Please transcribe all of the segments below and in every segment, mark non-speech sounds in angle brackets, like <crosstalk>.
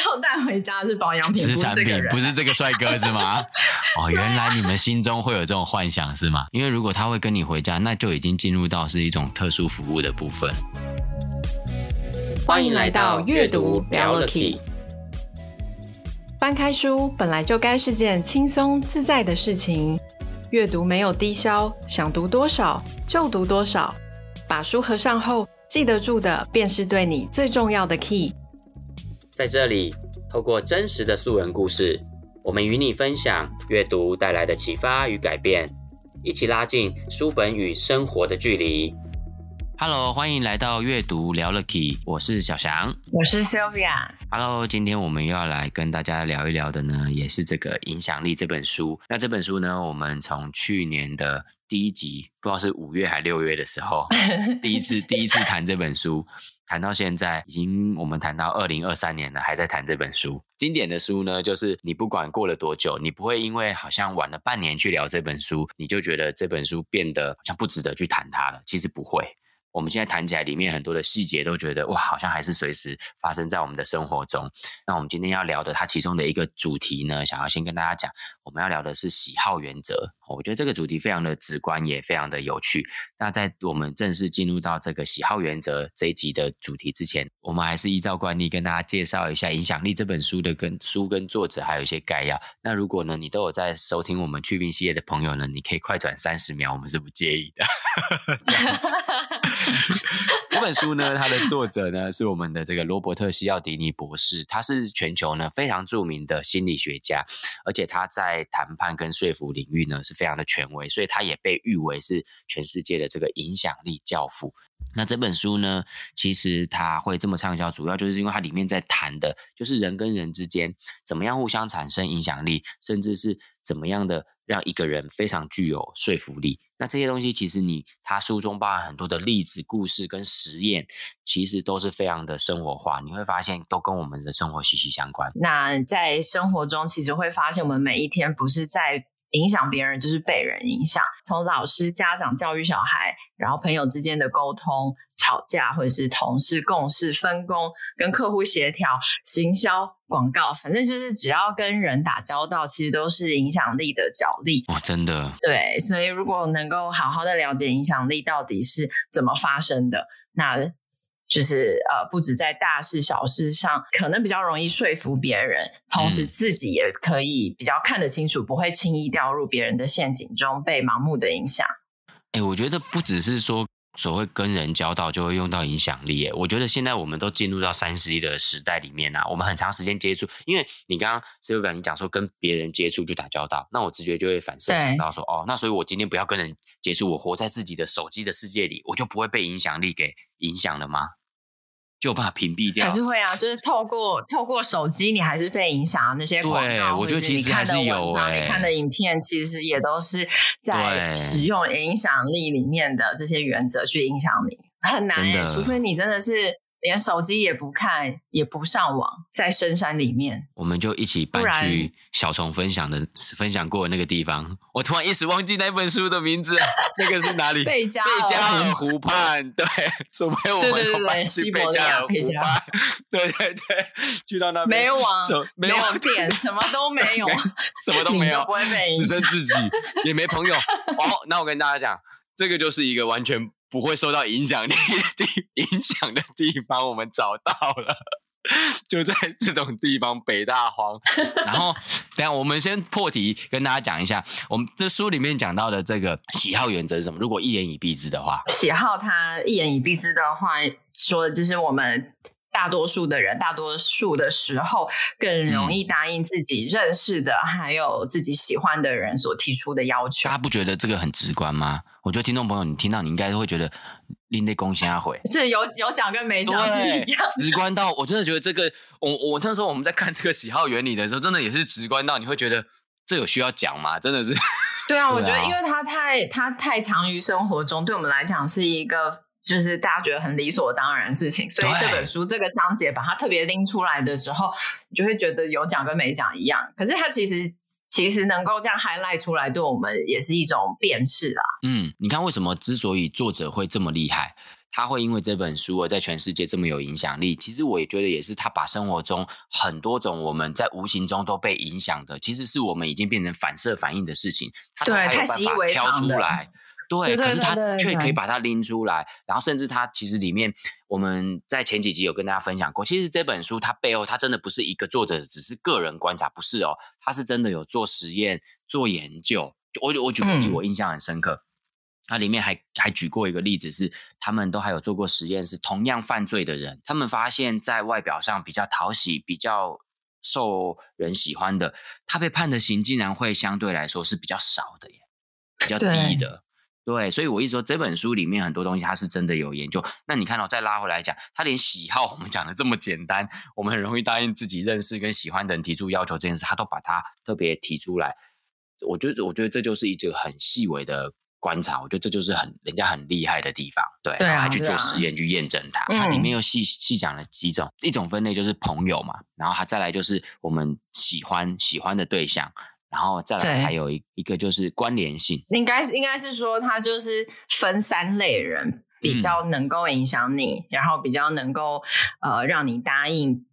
后带回家是保养品，是产品，不是这个帅哥是吗？<laughs> 哦，原来你们心中会有这种幻想是吗？因为如果他会跟你回家，那就已经进入到是一种特殊服务的部分。欢迎来到阅读聊了 Key。翻开书本来就该是件轻松自在的事情，阅读没有低消，想读多少就读多少。把书合上后，记得住的便是对你最重要的 key。在这里，透过真实的素人故事，我们与你分享阅读带来的启发与改变，一起拉近书本与生活的距离。Hello，欢迎来到阅读聊了 Key，我是小翔，我是 Sylvia。Hello，今天我们又要来跟大家聊一聊的呢，也是这个影响力这本书。那这本书呢，我们从去年的第一集，不知道是五月还六月的时候，<laughs> 第一次第一次谈这本书，谈到现在，已经我们谈到二零二三年了，还在谈这本书。经典的书呢，就是你不管过了多久，你不会因为好像晚了半年去聊这本书，你就觉得这本书变得好像不值得去谈它了。其实不会。我们现在谈起来，里面很多的细节都觉得哇，好像还是随时发生在我们的生活中。那我们今天要聊的，它其中的一个主题呢，想要先跟大家讲，我们要聊的是喜好原则。我觉得这个主题非常的直观，也非常的有趣。那在我们正式进入到这个喜好原则这一集的主题之前，我们还是依照惯例跟大家介绍一下《影响力》这本书的跟书跟作者，还有一些概要。那如果呢，你都有在收听我们趣病系列的朋友呢，你可以快转三十秒，我们是不介意的。<laughs> 这本书呢，它的作者呢是我们的这个罗伯特·西奥迪尼博士，他是全球呢非常著名的心理学家，而且他在谈判跟说服领域呢是非常的权威，所以他也被誉为是全世界的这个影响力教父。那这本书呢，其实他会这么畅销，主要就是因为它里面在谈的就是人跟人之间怎么样互相产生影响力，甚至是怎么样的让一个人非常具有说服力。那这些东西其实你他书中包含很多的例子、故事跟实验，其实都是非常的生活化。你会发现都跟我们的生活息息相关。那在生活中，其实会发现我们每一天不是在影响别人，就是被人影响。从老师、家长教育小孩，然后朋友之间的沟通、吵架，或者是同事共事、分工、跟客户协调、行销、广告，反正就是只要跟人打交道，其实都是影响力的角力。哦，真的。对，所以如果能够好好的了解影响力到底是怎么发生的，那。就是呃，不止在大事小事上，可能比较容易说服别人，同时自己也可以比较看得清楚，不会轻易掉入别人的陷阱中，被盲目的影响。哎，我觉得不只是说所谓跟人交道就会用到影响力，哎，我觉得现在我们都进入到三十一的时代里面啊，我们很长时间接触，因为你刚刚 Sylvia 你讲说跟别人接触就打交道，那我直觉就会反射想到说，哦，那所以我今天不要跟人接触，我活在自己的手机的世界里，我就不会被影响力给影响了吗？就把它屏蔽掉，还是会啊，就是透过透过手机，你还是被影响那些广告。对，我觉得其实还是有欸，你看的影片其实也都是在使用影响力里面的这些原则去影响你，很难诶，除非你真的是。连手机也不看，也不上网，在深山里面，我们就一起搬去小虫分享的分享过的那个地方。我突然一时忘记那本书的名字，那个是哪里？<laughs> 贝加贝加尔湖畔。对，准备我们要搬去贝加尔湖畔。对对对，去到那边没网，没有电，什么都没有，<laughs> 什么都没有，不会被，只剩自己，也没朋友。<laughs> 哦，那我跟大家讲，这个就是一个完全。不会受到影响力的地 <laughs> 影响的地方，我们找到了，<laughs> 就在这种地方北大荒。然后，等下我们先破题，跟大家讲一下，我们这书里面讲到的这个喜好原则是什么？如果一言以蔽之的话，喜好它一言以蔽之的话，说的就是我们。大多数的人，大多数的时候，更容易答应自己认识的，嗯、还有自己喜欢的人所提出的要求。大家不觉得这个很直观吗？我觉得听众朋友，你听到你应该会觉得另类贡献会，<laughs> 是有有讲跟没讲是一样，直观到我真的觉得这个，我我那时候我们在看这个喜好原理的时候，真的也是直观到你会觉得这有需要讲吗？真的是。对啊，<laughs> 我觉得因为它太它太常于生活中，对我们来讲是一个。就是大家觉得很理所当然的事情，所以这本书这个章节把它特别拎出来的时候，你就会觉得有讲跟没讲一样。可是它其实其实能够这样 highlight 出来，对我们也是一种辨识啦。嗯，你看为什么之所以作者会这么厉害，他会因为这本书而在全世界这么有影响力。其实我也觉得也是，他把生活中很多种我们在无形中都被影响的，其实是我们已经变成反射反应的事情，他都还有办法挑出来。对，可是他却可以把它拎出来，然后甚至他其实里面我们在前几集有跟大家分享过，其实这本书它背后它真的不是一个作者只是个人观察，不是哦，他是真的有做实验做研究。我我举个例，我印象很深刻，它里面还还举过一个例子是，他们都还有做过实验，是同样犯罪的人，他们发现在外表上比较讨喜、比较受人喜欢的，他被判的刑竟然会相对来说是比较少的耶，比较低的。对，所以我一说这本书里面很多东西，它是真的有研究。那你看到、哦、再拉回来讲，他连喜好我们讲的这么简单，我们很容易答应自己认识跟喜欢的人提出要求这件事，他都把它特别提出来。我觉得，我觉得这就是一个很细微的观察。我觉得这就是很人家很厉害的地方。对，对啊、还去做实验、啊、去验证它。它里面又细细讲了几种，一种分类就是朋友嘛，然后他再来就是我们喜欢喜欢的对象。然后再来还有一一个就是关联性，应该是应该是说，它就是分三类人比较能够影响你，嗯、然后比较能够呃让你答应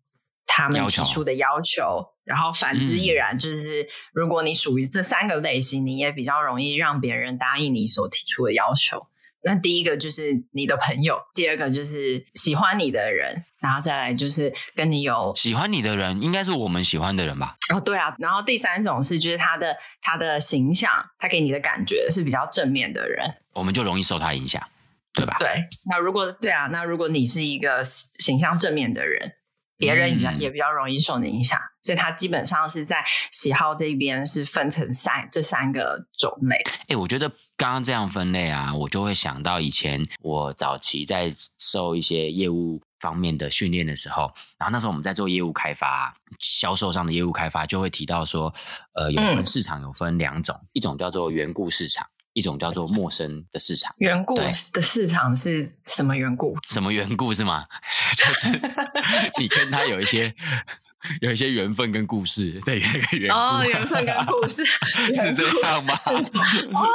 他们提出的要求，要求然后反之亦然，就是如果你属于这三个类型，你也比较容易让别人答应你所提出的要求。那第一个就是你的朋友，第二个就是喜欢你的人，然后再来就是跟你有喜欢你的人，应该是我们喜欢的人吧？哦，对啊。然后第三种是，就是他的他的形象，他给你的感觉是比较正面的人，我们就容易受他影响，对吧？对。那如果对啊，那如果你是一个形象正面的人。别人也比较也比较容易受你影响，嗯，所以他基本上是在喜好这边是分成三这三个种类。哎、欸，我觉得刚刚这样分类啊，我就会想到以前我早期在受一些业务方面的训练的时候，然后那时候我们在做业务开发、销售上的业务开发，就会提到说，呃，有分市场有分两种，嗯，一种叫做缘故市场。一种叫做陌生的市场，缘故的市场是什么缘故？什么缘故是吗？<laughs> 就是你跟他有一些有一些缘分跟故事，对，那个缘哦，缘分跟故事 <laughs> 是这样吗？哦，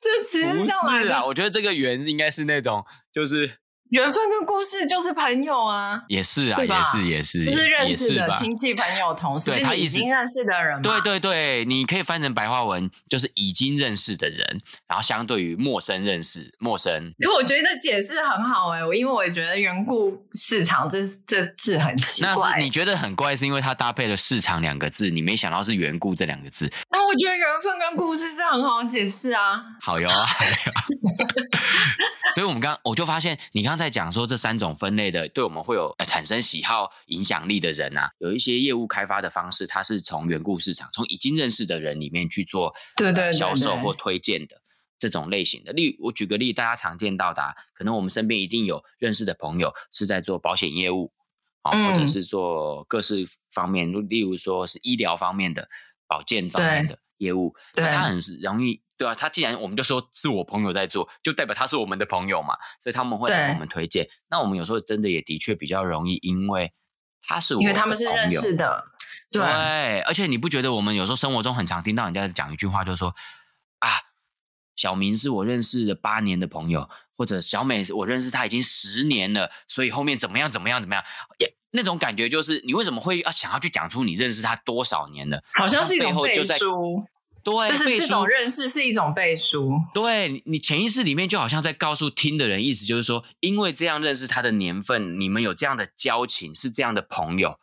这其实不是啊，我觉得这个缘应该是那种就是。缘分跟故事就是朋友啊，也是啊，也是也是，就是认识的亲戚朋友同事，对，他已经认识的人，对对对，你可以翻成白话文，就是已经认识的人，然后相对于陌生认识陌生。可我觉得解释很好哎、欸，我因为我也觉得缘故市场这这字很奇怪，那是你觉得很怪，是因为它搭配了市场两个字，你没想到是缘故这两个字。那我觉得缘分跟故事是很好解释啊，好哟。<laughs> 所以，我们刚我就发现，你刚刚在讲说这三种分类的，对我们会有产生喜好、影响力的人啊，有一些业务开发的方式，它是从缘故市场，从已经认识的人里面去做对对销售或推荐的这种类型的。例如，我举个例，大家常见到的，可能我们身边一定有认识的朋友是在做保险业务啊，或者是做各式方面，例如说是医疗方面的、保健方面的业务，对，他很容易。对啊，他既然我们就说是我朋友在做，就代表他是我们的朋友嘛，所以他们会来我们推荐。那我们有时候真的也的确比较容易，因为他是我的朋友，因为他们是认识的。对，对，而且你不觉得我们有时候生活中很常听到人家讲一句话，就是说啊，小明是我认识的八年的朋友，或者小美我认识他已经十年了，所以后面怎么样怎么样怎么样，也那种感觉就是你为什么会要想要去讲出你认识他多少年了？好像是一种背书。对，就是这种认识是一种背书。对，你潜意识里面就好像在告诉听的人，意思就是说，因为这样认识他的年份，你们有这样的交情，是这样的朋友。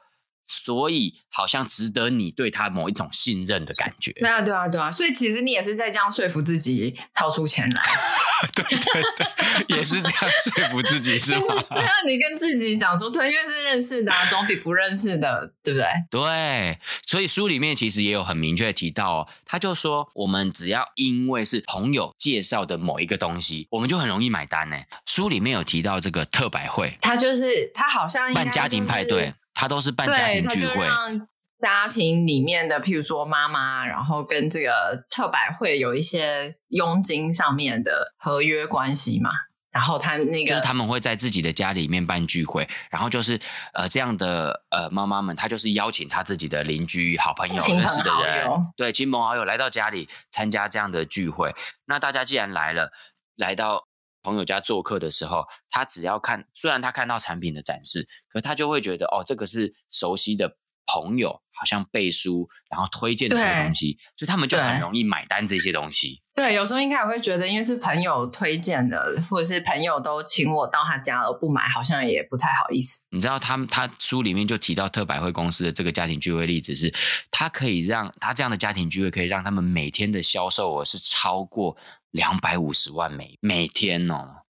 所以好像值得你对他某一种信任的感觉。对啊，对啊，对啊。所以其实你也是在这样说服自己掏出钱来。<laughs> 对对对，也是这样说服自己，<laughs> 是吗？<laughs> 对啊，你跟自己讲说，对，因为是认识的啊，总比不认识的，对不对？对。所以书里面其实也有很明确提到哦，他就说，我们只要因为是朋友介绍的某一个东西，我们就很容易买单呢。书里面有提到这个特百惠，他就是他好像、就是、办家庭派对。他都是办家庭聚会，让家庭里面的，譬如说妈妈，然后跟这个特百会有一些佣金上面的合约关系嘛。然后他那个就是他们会在自己的家里面办聚会，然后就是呃这样的呃妈妈们，她就是邀请她自己的邻居、好朋友、认识的人，对亲朋好友来到家里参加这样的聚会。那大家既然来了，来到。朋友家做客的时候，他只要看，虽然他看到产品的展示，可他就会觉得哦，这个是熟悉的朋友，好像背书然后推荐的这些东西，所以他们就很容易买单这些东西。对，有时候应该也会觉得，因为是朋友推荐的，或者是朋友都请我到他家了，不买好像也不太好意思。你知道他，他他书里面就提到特百惠公司的这个家庭聚会例子是，他可以让他这样的家庭聚会可以让他们每天的销售额是超过两百五十万美每天哦。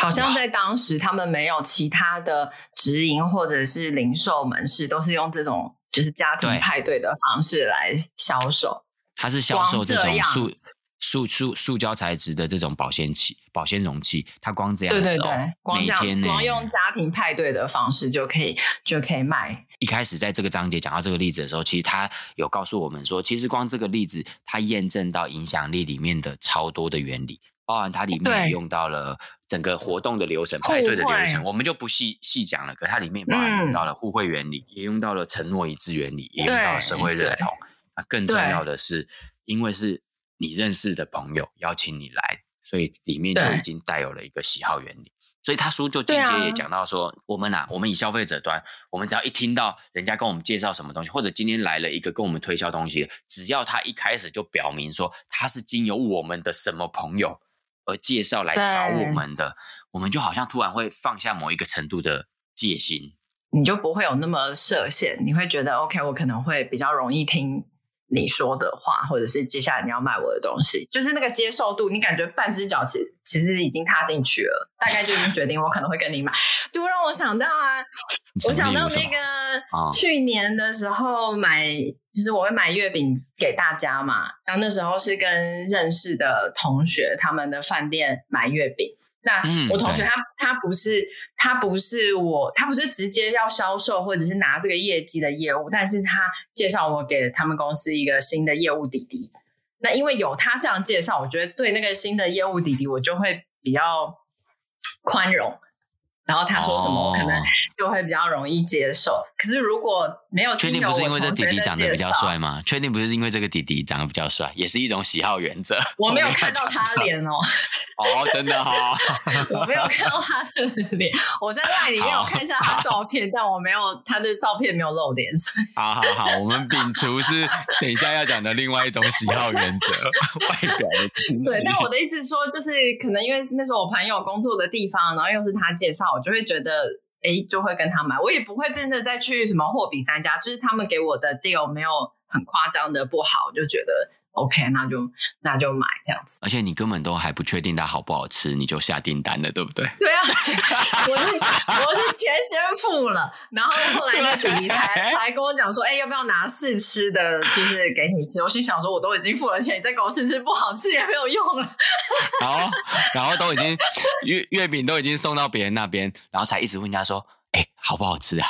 好像在当时他们没有其他的直营或者是零售门市，都是用这种就是家庭派对的方式来销售。它是销售这种塑。塑塑塑胶材质的这种保鲜器、保鲜容器，它光这样子、哦，对对对，光这样，每天光用家庭派对的方式就可以就可以卖。一开始在这个章节讲到这个例子的时候，其实他有告诉我们说，其实光这个例子，它验证到影响力里面的超多的原理，包含它里面用到了整个活动的流程、派对的流程，我们就不细细讲了。可它里面包含用到了互惠原理，嗯、也用到了承诺一致原理，也用到了社会认同。那更重要的是，因为是。你认识的朋友邀请你来，所以里面就已经带有了一个喜好原理。所以他书就间接也讲到说，啊、我们啊，我们以消费者端，我们只要一听到人家跟我们介绍什么东西，或者今天来了一个跟我们推销东西，只要他一开始就表明说他是经由我们的什么朋友而介绍来找我们的，我们就好像突然会放下某一个程度的戒心，你就不会有那么设限，你会觉得 OK，我可能会比较容易听。你说的话，或者是接下来你要卖我的东西，就是那个接受度，你感觉半只脚其实其实已经踏进去了，大概就已经决定我可能会跟你买。就让我想到啊，我想到那个去年的时候买，就是我会买月饼给大家嘛，然后那时候是跟认识的同学他们的饭店买月饼。那我同学他、嗯、他不是他不是我他不是直接要销售或者是拿这个业绩的业务，但是他介绍我给他们公司一个新的业务弟弟。那因为有他这样介绍，我觉得对那个新的业务弟弟，我就会比较宽容。然后他说什么，我可能就会比较容易接受。Oh. 可是如果没有确定不是因为这弟弟长得比较帅吗？确定不是因为这个弟弟长得比较帅，也是一种喜好原则。<laughs> 我没有看到他脸哦。<laughs> 哦，真的哈、哦，<laughs> 我没有看到他的脸。我在那里面有看一下他照片，但我没有他的照片没有露脸。好好好，我们摒除是等一下要讲的另外一种喜好原则，外表的。对，但我的意思是说，就是可能因为是那时候我朋友工作的地方，然后又是他介绍。我就会觉得，哎，就会跟他买。我也不会真的再去什么货比三家，就是他们给我的 deal 没有很夸张的不好，就觉得。OK，那就那就买这样子。而且你根本都还不确定它好不好吃，你就下订单了，对不对？对啊，我是我是钱先付了，然后后来那弟弟才才跟我讲说，哎、欸，要不要拿试吃的，就是给你吃。我心想说，我都已经付了钱，你再给我试吃，不好吃也没有用了。然后 <laughs> 然后都已经月月饼都已经送到别人那边，然后才一直问人家说。哎、欸，好不好吃啊？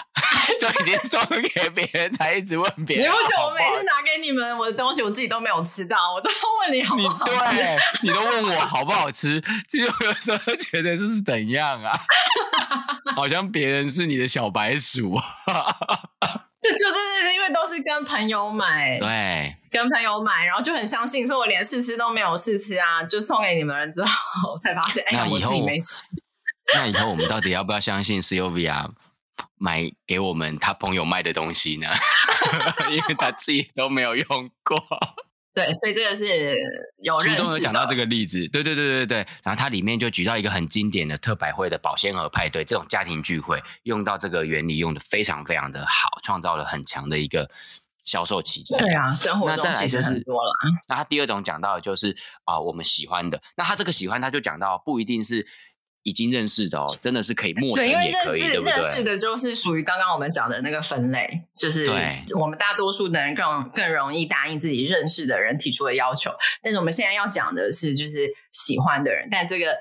就已经送给别人，才一直问别人。你不觉得我每次拿给你们我的东西，我自己都没有吃到，我都要问你好不好吃？你，<laughs> 你都问我好不好吃，其实我有时候觉得这是怎样啊？<laughs> 好像别人是你的小白鼠。<laughs> 这就真的是因为都是跟朋友买，对，跟朋友买，然后就很相信，所以我连试吃都没有试吃啊，就送给你们了之后，才发现，哎呀，我自己没吃。那以后我们到底要不要相信 Sylvia 买给我们他朋友卖的东西呢？<laughs> 因为他自己都没有用过。对，所以这个是有认识的。书中有讲到这个例子，对对对对对。然后它里面就举到一个很经典的特百惠的保鲜盒派对，这种家庭聚会用到这个原理用的非常非常的好，创造了很强的一个销售奇迹。对啊，生活中其实很多了。那他第二种讲到的就是啊、呃，我们喜欢的。那他这个喜欢，他就讲到不一定是。已经认识的哦，真的是可以陌生也可以，对，因为认识对不对？认识的就是属于刚刚我们讲的那个分类，就是我们大多数的人更更容易答应自己认识的人提出的要求。但是我们现在要讲的是，就是喜欢的人，但这个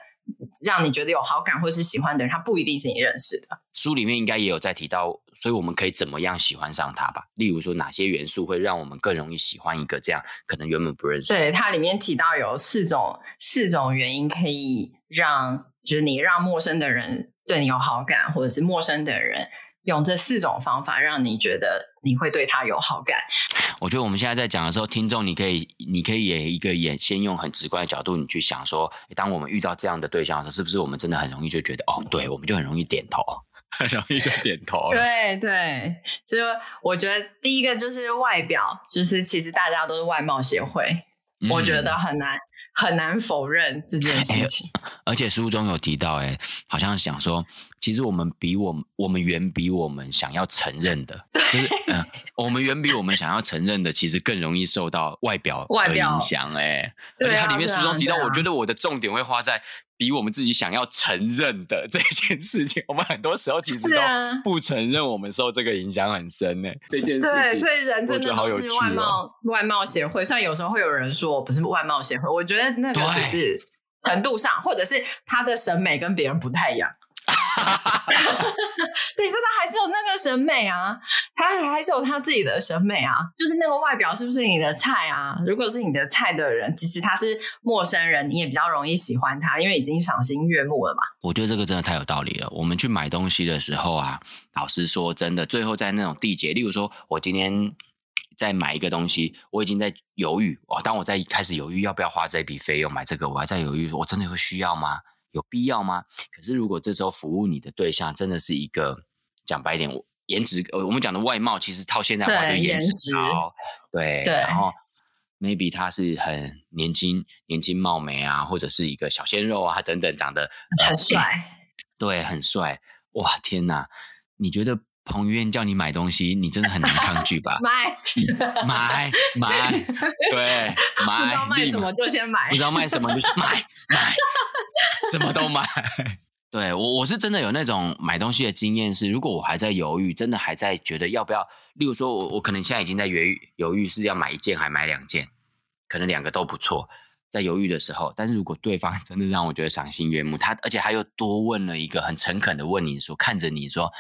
让你觉得有好感或是喜欢的人，他不一定是你认识的。书里面应该也有在提到，所以我们可以怎么样喜欢上他吧？例如说，哪些元素会让我们更容易喜欢一个这样可能原本不认识？对，它里面提到有四种四种原因可以让。就是你让陌生的人对你有好感，或者是陌生的人用这四种方法让你觉得你会对他有好感。我觉得我们现在在讲的时候，听众你可以，你可以也一个也先用很直观的角度，你去想说，当我们遇到这样的对象的时候，是不是我们真的很容易就觉得，哦，对，我们就很容易点头，<laughs> 很容易就点头了。对对，就我觉得第一个就是外表，就是其实大家都是外貌协会，嗯、我觉得很难。很难否认这件事情，欸、而且书中有提到，哎，好像想说，其实我们比我们，我们远比我们想要承认的，<laughs> 对就是嗯、呃，我们远比我们想要承认的，其实更容易受到外表的影响，哎，而且它里面书中提到，我觉得我的重点会花在。比我们自己想要承认的 <laughs> 这件事情，我们很多时候其实都不承认，我们受这个影响很深呢。这件事情，对，所以人真的都是外貌外貌协会。虽然有时候会有人说我不是外貌协会，我觉得那个只是程度上，或者是他的审美跟别人不太一样。哈哈哈，但是他还是有那个审美啊，他还是有他自己的审美啊，就是那个外表是不是你的菜啊？如果是你的菜的人，即使他是陌生人，你也比较容易喜欢他，因为已经赏心悦目了嘛。我觉得这个真的太有道理了。我们去买东西的时候啊，老实说真的，最后在那种缔结，例如说我今天在买一个东西，我已经在犹豫，哦，当我在开始犹豫要不要花这笔费用买这个，我还在犹豫，我真的会需要吗？有必要吗？可是如果这时候服务你的对象真的是一个讲白一点，颜值，呃，我们讲的外貌，其实套现在话就颜值高，对，对，然后 maybe 他是很年轻、年轻貌美啊，或者是一个小鲜肉啊等等，长得很帅，对，很帅，哇，天哪！你觉得彭于晏叫你买东西，你真的很难抗拒吧？<laughs> 买，<laughs> 买，买，对，买，不知道卖什么就先买，不知道卖什么就去买，买。什么都买，对，我我是真的有那种买东西的经验是，如果我还在犹豫，真的还在觉得要不要，例如说我我可能现在已经在犹豫犹豫是要买一件还买两件，可能两个都不错，在犹豫的时候，但是如果对方 <laughs> 真的让我觉得赏心悦目，他而且他又多问了一个很诚恳的问你说，看着你说，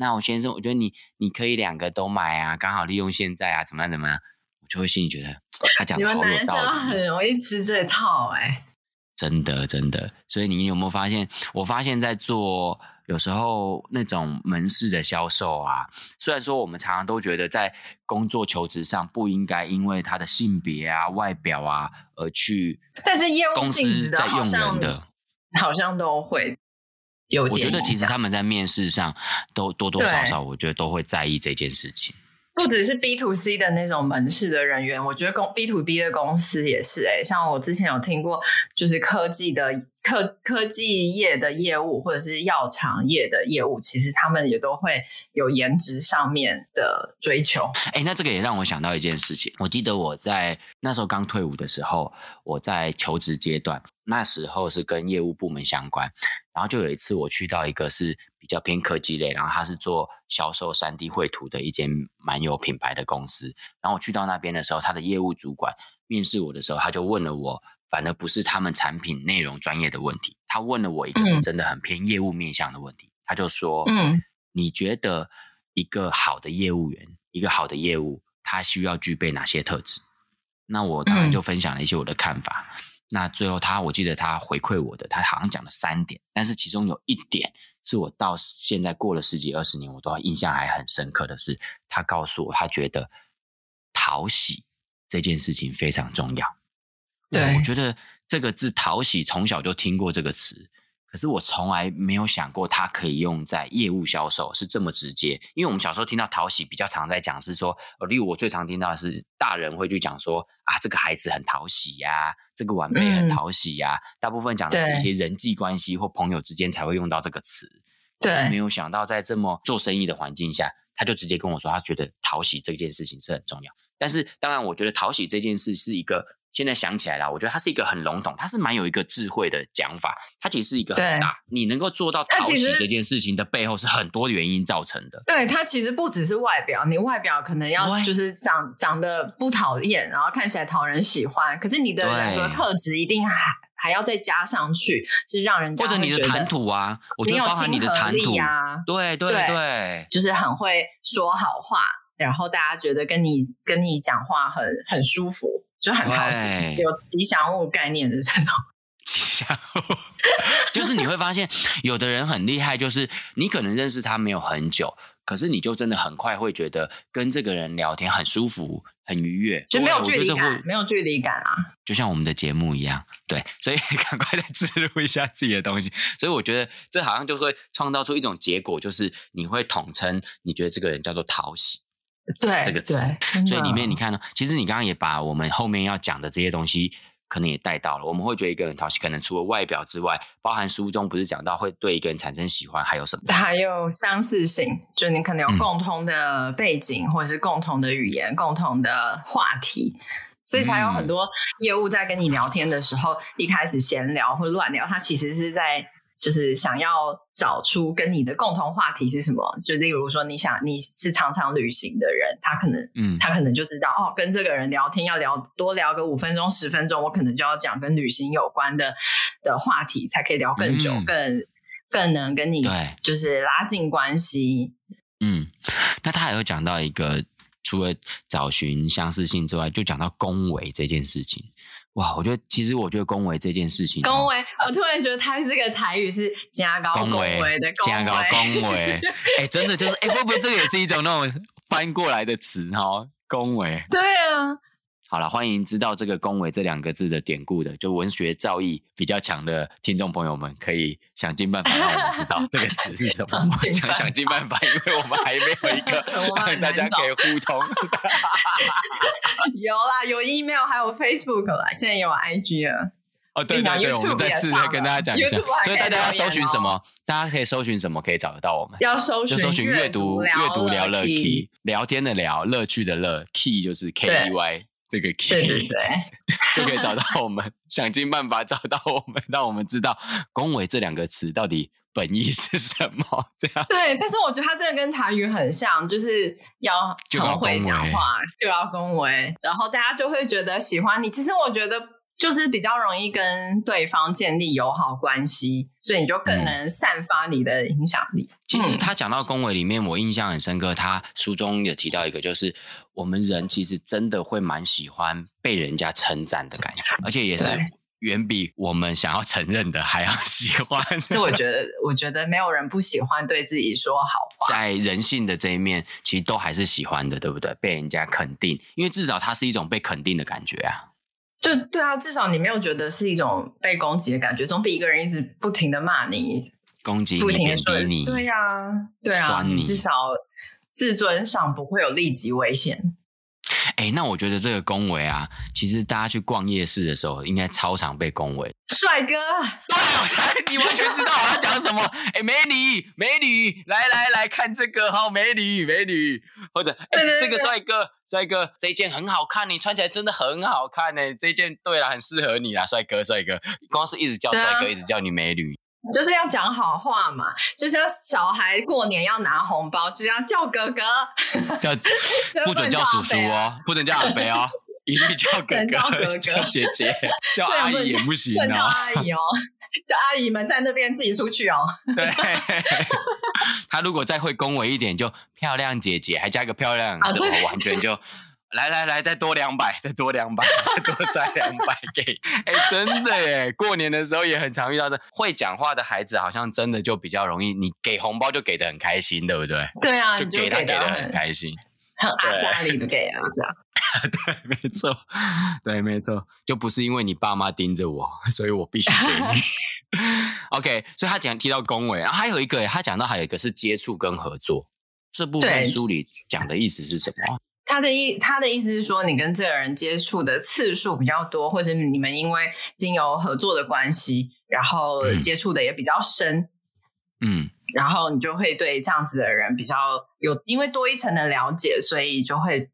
那我先生，我觉得你你可以两个都买啊，刚好利用现在啊，怎么样怎么样，我就会心里觉得他讲的好有道理，你们男生很容易吃这套哎、欸。真的，真的，所以你有没有发现？我发现，在做有时候那种门市的销售啊，虽然说我们常常都觉得在工作求职上不应该因为他的性别啊、外表啊而去，但是业务性质的在用人的，好像都会我觉得其实他们在面试上都多多少少，我觉得都会在意这件事情。不只是 B to C 的那种门市的人员，我觉得公 B to B 的公司也是哎、欸，像我之前有听过，就是科技的科科技业的业务，或者是药厂业的业务，其实他们也都会有颜值上面的追求。哎、欸，那这个也让我想到一件事情，我记得我在那时候刚退伍的时候，我在求职阶段。那时候是跟业务部门相关，然后就有一次我去到一个是比较偏科技类，然后他是做销售三 D 绘图的一间蛮有品牌的公司。然后我去到那边的时候，他的业务主管面试我的时候，他就问了我，反而不是他们产品内容专业的问题，他问了我一个是真的很偏业务面向的问题。嗯、他就说：“嗯，你觉得一个好的业务员，一个好的业务，他需要具备哪些特质？”那我当然就分享了一些我的看法。嗯那最后他，我记得他回馈我的，他好像讲了三点，但是其中有一点是我到现在过了十几二十年，我都印象还很深刻的是，他告诉我他觉得讨喜这件事情非常重要。对，我觉得这个字讨喜从小就听过这个词。可是我从来没有想过，它可以用在业务销售是这么直接。因为我们小时候听到讨喜，比较常在讲是说，例如我最常听到的是大人会去讲说啊，这个孩子很讨喜呀，这个晚辈很讨喜呀。嗯、大部分讲的是一些人际关系或朋友之间才会用到这个词。对，是没有想到在这么做生意的环境下，他就直接跟我说，他觉得讨喜这件事情是很重要。但是当然，我觉得讨喜这件事是一个。现在想起来了，我觉得它是一个很笼统，它是蛮有一个智慧的讲法。它其实是一个很大，你能够做到讨喜这件事情的背后是很多原因造成的。对，它其实不只是外表，你外表可能要就是长长得不讨厌，然后看起来讨人喜欢，可是你的人格特质一定还还要再加上去，是让人家或者你的谈吐啊，我觉得包含你的谈吐啊，对对对，对，就是很会说好话，然后大家觉得跟你跟你讲话很很舒服。就很讨喜，有吉祥物概念的这种。<laughs> 吉祥物，就是你会发现，有的人很厉害，就是你可能认识他没有很久，可是你就真的很快会觉得跟这个人聊天很舒服、很愉悦，就没有距离感，没有距离感啊，就像我们的节目一样，对，所以 <laughs> 赶快再植入一下自己的东西。所以我觉得这好像就会创造出一种结果，就是你会统称你觉得这个人叫做讨喜，对这个词。所以里面你看呢，其实你刚刚也把我们后面要讲的这些东西。可能也带到了，我们会觉得一个人讨喜，可能除了外表之外，包含书中不是讲到会对一个人产生喜欢，还有什么？还有相似性，就你可能有共同的背景，嗯、或者是共同的语言、共同的话题，所以才有很多业务在跟你聊天的时候，嗯、一开始闲聊或乱聊，他其实是在。就是想要找出跟你的共同话题是什么，就例如说，你想你是常常旅行的人，他可能，嗯，他可能就知道哦，跟这个人聊天要聊多聊个五分钟十分钟，我可能就要讲跟旅行有关的的话题，才可以聊更久，嗯、更更能跟你对，就是拉近关系。嗯，那他还有讲到一个，除了找寻相似性之外，就讲到恭维这件事情。哇，我觉得其实我觉得恭维这件事情，恭维，我突然觉得它是个台语，是加高恭维的加高恭维，<laughs> 哎、欸，真的就是，哎、欸，会不会这个也是一种那种翻过来的词哈？恭维，对啊。好了，欢迎知道这个“恭维”这两个字的典故的，就文学造诣比较强的听众朋友们，可以想尽办法让我们知道 <laughs> 这个词是什么。想想尽办法，因为我们还没有一个 <laughs> 让 <laughs> 大家可以互通。有啦，有 email，还有 Facebook 啦，现在有 IG 了。哦，对对对，我们再次跟大家讲一下。所以大家要搜寻什么？大家可以搜寻什么？可以找得到我们？要搜寻，就搜寻阅读阅读聊乐 key，聊天的聊，乐趣的乐，key 就是 K E Y。这个 key 对对对，<laughs> 就可以找到我们，想尽办法找到我们，让我们知道“恭维”这两个词到底本意是什么。这样对，但是我觉得它真的跟台语很像，就是要很会讲话，就要恭维，然后大家就会觉得喜欢你。其实我觉得。就是比较容易跟对方建立友好关系，所以你就更能散发你的影响力。嗯、其实他讲到恭维里面，我印象很深刻。他书中有提到一个，就是我们人其实真的会蛮喜欢被人家称赞的感觉，而且也是远比我们想要承认的还要 <laughs> 喜欢。是我觉得，我觉得没有人不喜欢对自己说好话，在人性的这一面，其实都还是喜欢的，对不对？被人家肯定，因为至少它是一种被肯定的感觉啊。就对啊，至少你没有觉得是一种被攻击的感觉，总比一个人一直不停的骂你、攻击你、不停的说你。对呀、啊，对啊，你至少自尊上不会有立即危险。哎，那我觉得这个恭维啊，其实大家去逛夜市的时候，应该超常被恭维。帅哥，<laughs> 对，你完全知道我要讲什么。哎，美女，美女，来来来看这个好，美女，美女，或者哎，这个帅哥，帅哥，这一件很好看，你穿起来真的很好看呢。这件对了，很适合你啊，帅哥，帅哥，光是一直叫帅哥，一直叫你美女。就是要讲好话嘛，就像小孩过年要拿红包，就要叫哥哥，叫 <laughs> 不准叫叔叔哦，不准叫阿伯哦，<laughs> 一律叫哥哥，叫哥哥，叫姐姐，<laughs> 叫阿姨也不行哦，叫阿姨哦，<laughs> 叫阿姨们在那边自己出去哦。<laughs> 对，他如果再会恭维一点，就漂亮姐姐，还加个漂亮，这我完全就。<laughs> 来来来，再多两百，再多两百，再多塞两百给。哎、欸，真的耶！过年的时候也很常遇到的。会讲话的孩子，好像真的就比较容易，你给红包就给的很开心，对不对？对啊，就给他给的很开心，很阿萨里的给啊，这样。<laughs> 对，没错，对，没错，就不是因为你爸妈盯着我，所以我必须给你。<laughs> OK，所以他讲提到恭维，然后还有一个，他讲到还有一个是接触跟合作，这部分书里讲的意思是什么？他的意他的意思是说，你跟这个人接触的次数比较多，或者你们因为经由合作的关系，然后接触的也比较深，嗯，然后你就会对这样子的人比较有，因为多一层的了解，所以就会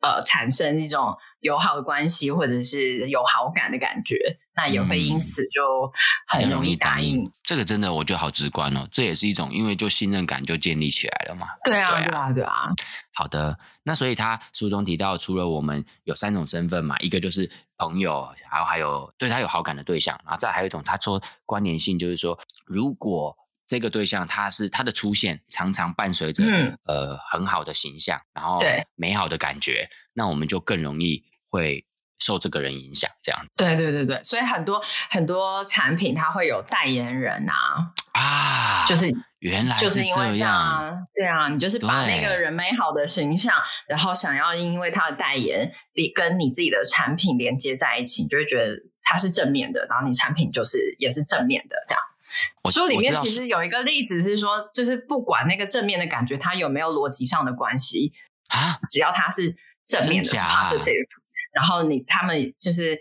呃产生一种友好的关系，或者是有好感的感觉。那也会因此就很容易答应，嗯、这个真的我觉得好直观哦，这也是一种因为就信任感就建立起来了嘛。对啊，对啊，对啊。对啊，好的，那所以他书中提到，除了我们有三种身份嘛，一个就是朋友，然后还有对他有好感的对象，然后再还有一种他说关联性，就是说如果这个对象他是他的出现常常伴随着、嗯、呃很好的形象，然后美好的感觉，那我们就更容易会。受这个人影响，这样。对对对对，所以很多很多产品它会有代言人啊啊，就是原来是就是因为这样啊，对啊，你就是把那个人美好的形象，然后想要因为他的代言，你跟你自己的产品连接在一起，你就会觉得它是正面的，然后你产品就是也是正面的这样。我书里面其实有一个例子是说，就是不管那个正面的感觉，它有没有逻辑上的关系啊，只要它是正面的，是 positive，然后你他们就是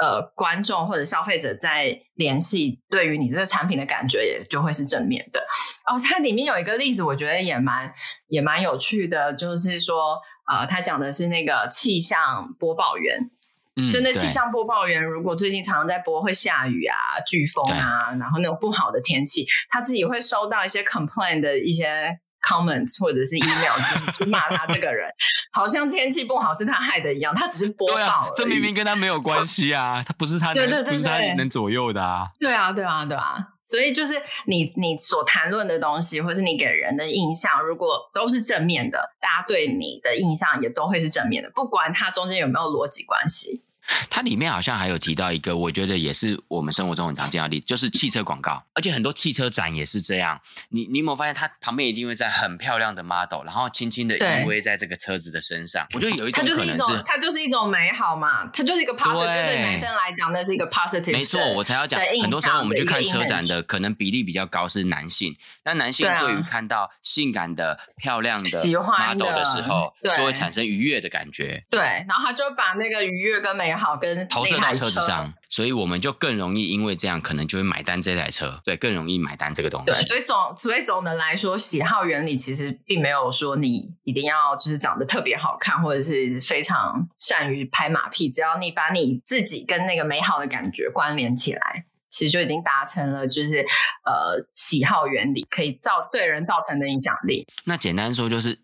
呃观众或者消费者在联系对于你这个产品的感觉，也就会是正面的。哦，它里面有一个例子，我觉得也蛮也蛮有趣的，就是说呃，他讲的是那个气象播报员。嗯，就那气象播报员，如果最近常常在播会下雨啊、飓风啊，然后那种不好的天气，他自己会收到一些 complain 的一些 comments 或者是 email，就骂他这个人，<laughs> 好像天气不好是他害的一样，他只是播报这明明跟他没有关系啊，他不是他能，对对对对不是他能左右的啊。对啊，对啊，对啊，所以就是你你所谈论的东西，或是你给人的印象，如果都是正面的，大家对你的印象也都会是正面的，不管它中间有没有逻辑关系。它里面好像还有提到一个，我觉得也是我们生活中很常见的例子，就是汽车广告，而且很多汽车展也是这样。你你有没有发现，它旁边一定会在很漂亮的 model，然后轻轻的依偎在这个车子的身上。我觉得有一种可能是，它就是一种，它就是一种美好嘛，它就是一个 positive。对男生来讲，那是一个 positive。没错，我才要讲。很多时候我们去看车展的，可能比例比较高是男性。那男性对于看到性感的、漂亮的 model 的时候，就会产生愉悦的感觉。对，然后他就把那个愉悦跟美好跟投射到车子上，所以我们就更容易因为这样，可能就会买单这台车。对，更容易买单这个东西。对，所以总所以总的来说，喜好原理其实并没有说你一定要就是长得特别好看，或者是非常善于拍马屁。只要你把你自己跟那个美好的感觉关联起来，其实就已经达成了，就是呃喜好原理可以造对人造成的影响力。那简单说，就是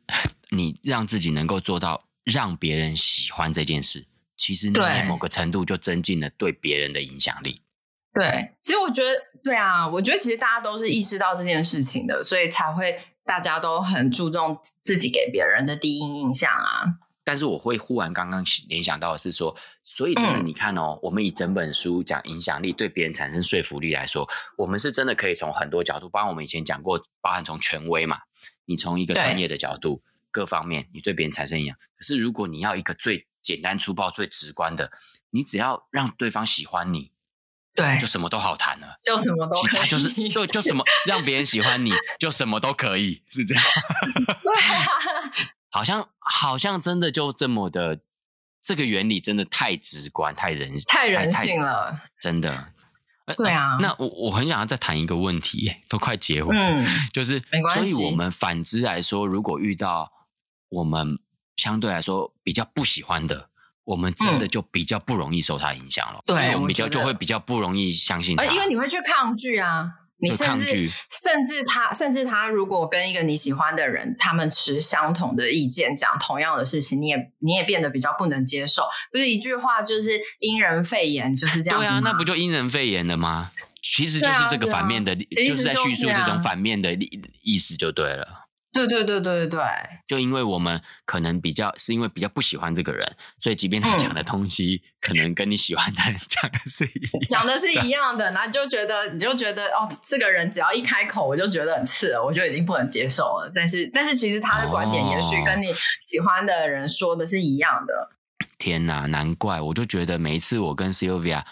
你让自己能够做到让别人喜欢这件事。其实你某个程度就增进了对别人的影响力。对，其实我觉得，对啊，我觉得其实大家都是意识到这件事情的，所以才会大家都很注重自己给别人的第一印象啊。但是我会忽然刚刚联想到的是说，所以真的你看哦，嗯、我们以整本书讲影响力对别人产生说服力来说，我们是真的可以从很多角度，包括我们以前讲过，包含从权威嘛，你从一个专业的角度，各方面你对别人产生影响。可是如果你要一个最简单粗暴、最直观的，你只要让对方喜欢你，对，就什么都好谈了，就什么都可以，他就是就就什么让别人喜欢你，<laughs> 就什么都可以，是这样。对啊，好像好像真的就这么的，这个原理真的太直观、太人太人性了，真的。对啊，那我我很想要再谈一个问题，都快结婚，嗯，就是没关系。所以我们反之来说，如果遇到我们。相对来说比较不喜欢的，我们真的就比较不容易受他影响了。对、嗯，我们比较就会比较不容易相信他，因为你会去抗拒啊，你甚至甚至他甚至他如果跟一个你喜欢的人，他们持相同的意见，讲同样的事情，你也你也变得比较不能接受。不是一句话就是因人肺炎，就是这样。对啊，那不就因人肺炎了吗？其实就是这个反面的，啊啊、就是在叙述这种反面的意思就对了。对对对对对，就因为我们可能比较是因为比较不喜欢这个人，所以即便他讲的东西可能跟你喜欢的人 <laughs> 讲的是一样，讲的是一样的，然后就觉得你就觉得哦，这个人只要一开口，我就觉得很刺耳，我就已经不能接受了。但是但是其实他的观点也许跟你喜欢的人说的是一样的。哦、天哪，难怪我就觉得每一次我跟 Sylvia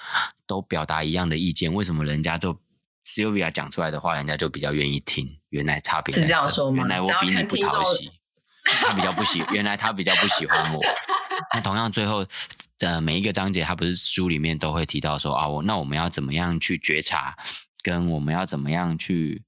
都表达一样的意见，为什么人家都？Sylvia 讲出来的话，人家就比较愿意听。原来差别是这，这样说吗？原来我比你不讨喜，他比较不喜。<laughs> 原来他比较不喜欢我。<laughs> 那同样，最后的每一个章节，他不是书里面都会提到说啊，我那我们要怎么样去觉察，跟我们要怎么样去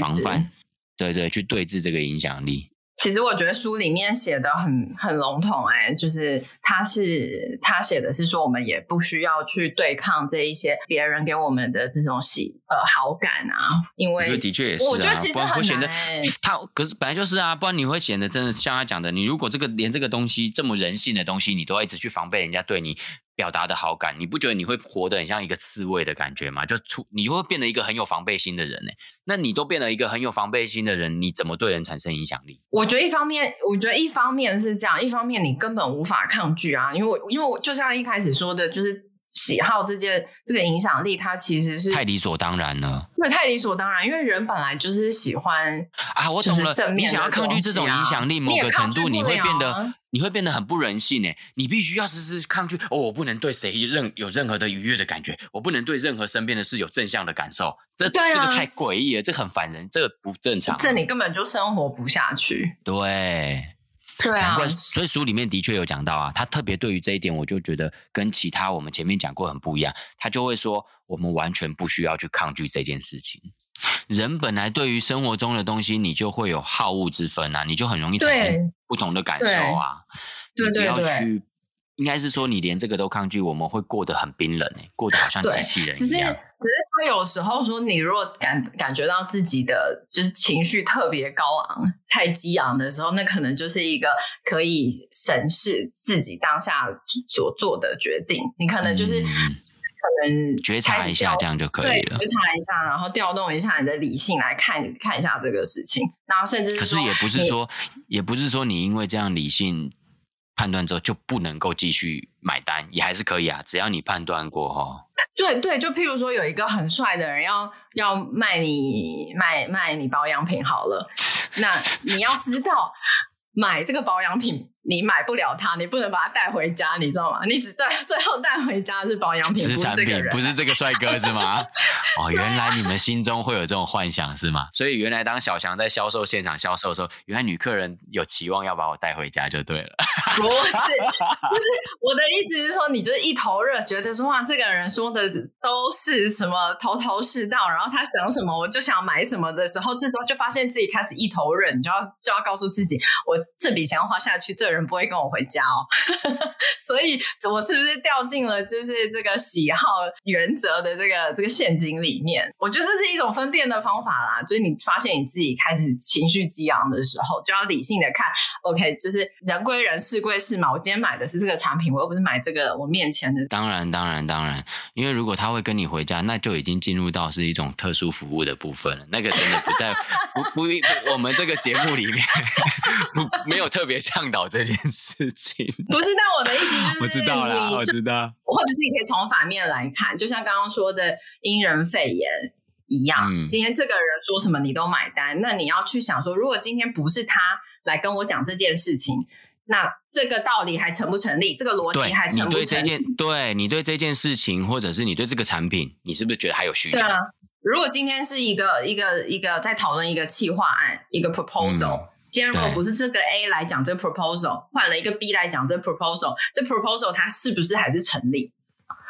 防范，对对，去对峙这个影响力。其实我觉得书里面写的很很笼统，哎，就是他是他写的是说，我们也不需要去对抗这一些别人给我们的这种喜呃好感啊，因为的确也是、啊，我觉得其实很难、欸。他可是本来就是啊，不然你会显得真的像他讲的，你如果这个连这个东西这么人性的东西，你都要一直去防备人家对你表达的好感，你不觉得你会活得很像一个刺猬的感觉吗？就出你会变得一个很有防备心的人呢。那你都变得一个很有防备心的人，你怎么对人产生影响力？我觉得一方面，我觉得一方面是这样，一方面你根本无法抗拒啊，因为因为我就像一开始说的，就是。喜好这件这个影响力，它其实是太理所当然了。对，太理所当然，因为人本来就是喜欢啊，我懂了。你想要抗拒这种影响力，某个程度你会变得，你会变得很不人性诶。你必须要时时抗拒哦，我不能对谁任有任何的愉悦的感觉，我不能对任何身边的事有正向的感受。这这个太诡异了，这很烦人，这个不正常。这你根本就生活不下去。对。对啊，难怪，所以书里面的确有讲到啊，他特别对于这一点，我就觉得跟其他我们前面讲过很不一样。他就会说，我们完全不需要去抗拒这件事情。人本来对于生活中的东西，你就会有好恶之分啊，你就很容易产生不同的感受啊。对对对，你不要去。应该是说，你连这个都抗拒，我们会过得很冰冷诶，过得好像机器人一样。只是，他有时候说，你如果感感觉到自己的就是情绪特别高昂、太激昂的时候，那可能就是一个可以审视自己当下所做的决定。你可能就是、嗯、可能觉察一下，这样就可以了。觉察一下，然后调动一下你的理性来看看一下这个事情。然后甚至是，可是也不是说，也不是说你因为这样理性。判断之后就不能够继续买单，也还是可以啊，只要你判断过哈。对对，就譬如说有一个很帅的人要要卖你卖卖你保养品好了，那你要知道买这个保养品。你买不了它，你不能把它带回家，你知道吗？你只带最后带回家是保养品，不是这个人，不是这个帅哥是吗？<laughs> 哦，原来你们心中会有这种幻想是吗？所以原来当小强在销售现场销售的时候，原来女客人有期望要把我带回家就对了。<laughs> 不是，不是我的意思是说，你就是一头热，觉得说哇，这个人说的都是什么头头是道，然后他想什么我就想买什么的时候，这时候就发现自己开始一头热，你就要就要告诉自己，我这笔钱要花下去，这人不会跟我回家哦，<laughs> 所以我是不是掉进了就是这个喜好原则的这个这个陷阱里面？我觉得这是一种分辨的方法啦，就是你发现你自己开始情绪激昂的时候，就要理性的看，OK，就是人归人，事归事嘛。我今天买的是这个产品，我又不是买这个我面前的。当然，当然，当然，因为如果他会跟你回家，那就已经进入到是一种特殊服务的部分了。那个真的不在 <laughs> 不不，我们这个节目里面 <laughs> 不没有特别倡导这些事。事情 <laughs> 不是，但我的意思就是，我知道了，我知道，或者是你可以从反面来看，就像刚刚说的因人肺炎一样。嗯，今天这个人说什么你都买单，那你要去想说，如果今天不是他来跟我讲这件事情，那这个道理还成不成立？这个逻辑还成不成立？对，你对这件，对你对这件事情，或者是你对这个产品，你是不是觉得还有需求？对啊，如果今天是一个一个一个在讨论一个企划案，一个 proposal。嗯今天如果不是这个 A 来讲这个 proposal，换了一个 B 来讲这个 proposal，这 proposal 它是不是还是成立？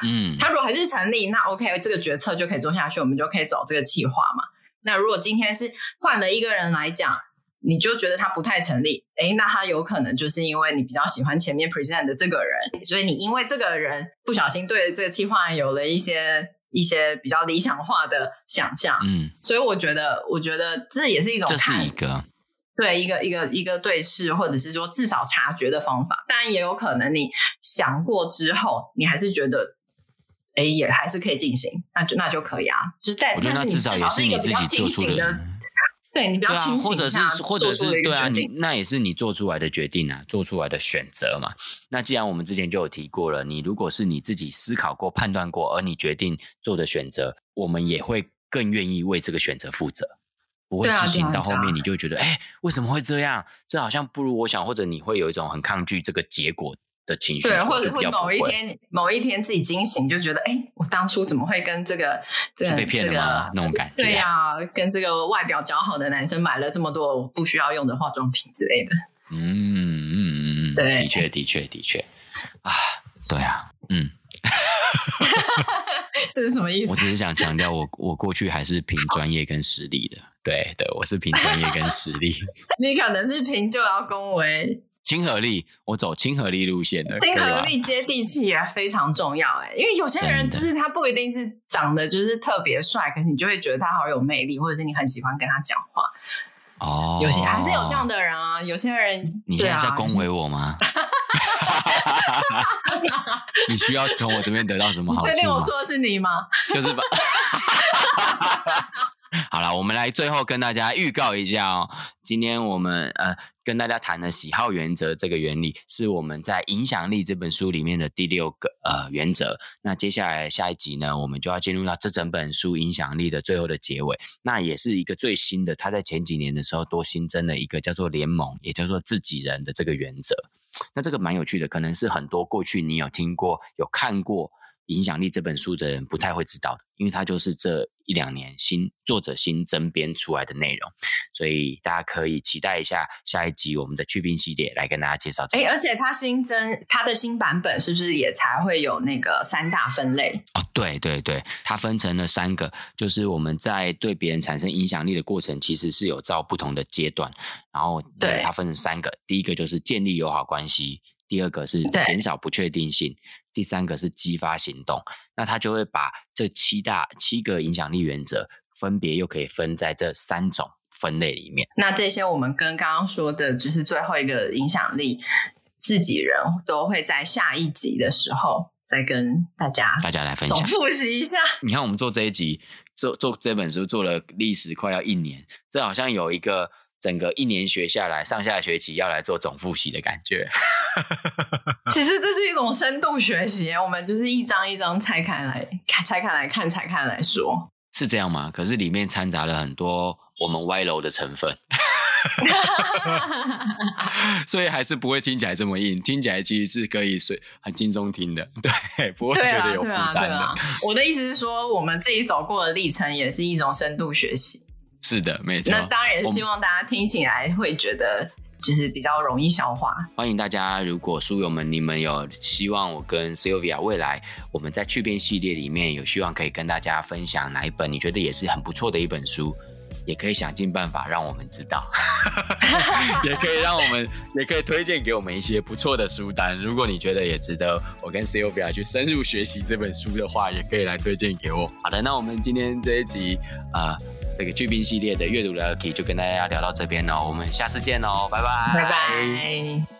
嗯，它如果还是成立，那 OK，这个决策就可以做下去，我们就可以走这个企划嘛。那如果今天是换了一个人来讲，你就觉得它不太成立，诶，那他有可能就是因为你比较喜欢前面 present 的这个人，所以你因为这个人不小心对这个企划有了一些一些比较理想化的想象。嗯，所以我觉得，我觉得这也是一种这是一个。对，一个一个一个对视，或者是说至少察觉的方法，当然也有可能你想过之后，你还是觉得，哎，也还是可以进行，那就那就可以啊。就是但我觉得那至少也是你自己做出的，对你比较清醒，或者是或者是对啊，你那也是你做出来的决定啊，做出来的选择嘛。那既然我们之前就有提过了，你如果是你自己思考过、判断过，而你决定做的选择，我们也会更愿意为这个选择负责。不会事情到后面你就觉得，哎、欸，为什么会这样？这好像不如我想，或者你会有一种很抗拒这个结果的情绪。对，或者会某一天，某一天自己惊醒，就觉得，哎、欸，我当初怎么会跟这个，这个、是被骗了吗？这个、那种感觉。对呀、啊，跟这个外表姣好的男生买了这么多不需要用的化妆品之类的。嗯嗯嗯，对，的确的确的确啊，对啊，嗯。<laughs> 这是什么意思？我只是想强调，我我过去还是凭专业跟实力的。对对，我是凭专业跟实力。<laughs> 你可能是凭就要恭维亲和力，我走亲和力路线的。亲和力接地气也非常重要哎，因为有些人就是他不一定是长得就是特别帅，可是你就会觉得他好有魅力，或者是你很喜欢跟他讲话。哦，有些还是有这样的人啊。有些人，你现在在恭维我吗？<laughs> <laughs> 你需要从我这边得到什么好处吗？确定我说的是你吗？就是吧。<laughs> 好了，我们来最后跟大家预告一下哦。今天我们呃跟大家谈的喜好原则这个原理，是我们在《影响力》这本书里面的第六个呃原则。那接下来下一集呢，我们就要进入到这整本书《影响力》的最后的结尾。那也是一个最新的，它在前几年的时候多新增了一个叫做联盟，也叫做自己人的这个原则。那这个蛮有趣的，可能是很多过去你有听过、有看过。影响力这本书的人不太会知道的，因为它就是这一两年新作者新增编出来的内容，所以大家可以期待一下下一集我们的去冰系列来跟大家介绍这个。哎，而且它新增它的新版本是不是也才会有那个三大分类？哦，对对对，它分成了三个，就是我们在对别人产生影响力的过程，其实是有照不同的阶段，然后对它分成三个，第一个就是建立友好关系。第二个是减少不确定性，第三个是激发行动。那他就会把这七大七个影响力原则，分别又可以分在这三种分类里面。那这些我们跟刚刚说的，就是最后一个影响力自己人都会在下一集的时候再跟大家大家来分享，总复习一下。<laughs> 你看，我们做这一集做做这本书做了历史快要一年，这好像有一个。整个一年学下来，上下学期要来做总复习的感觉。<laughs> 其实这是一种深度学习，我们就是一张一张拆开来看，拆开来看，拆开来说，是这样吗？可是里面掺杂了很多我们歪楼的成分，<laughs> 所以还是不会听起来这么硬，听起来其实是可以随很轻松听的，<laughs> 对，不会觉得有负担的。啊，啊，啊。我的意思是说，我们自己走过的历程也是一种深度学习。是的，没错。那当然希望大家听起来会觉得就是比较容易消化。欢迎大家，如果书友们你们有希望我跟 Sylvia 未来我们在去病系列里面有希望可以跟大家分享哪一本你觉得也是很不错的一本书，也可以想尽办法让我们知道，<laughs> 也可以让我们也可以推荐给我们一些不错的书单。如果你觉得也值得我跟 Sylvia 去深入学习这本书的话，也可以来推荐给我。好的，那我们今天这一集啊。呃这个巨兵系列的阅读聊 k 就跟大家聊到这边喽，我们下次见喽，拜拜，拜拜。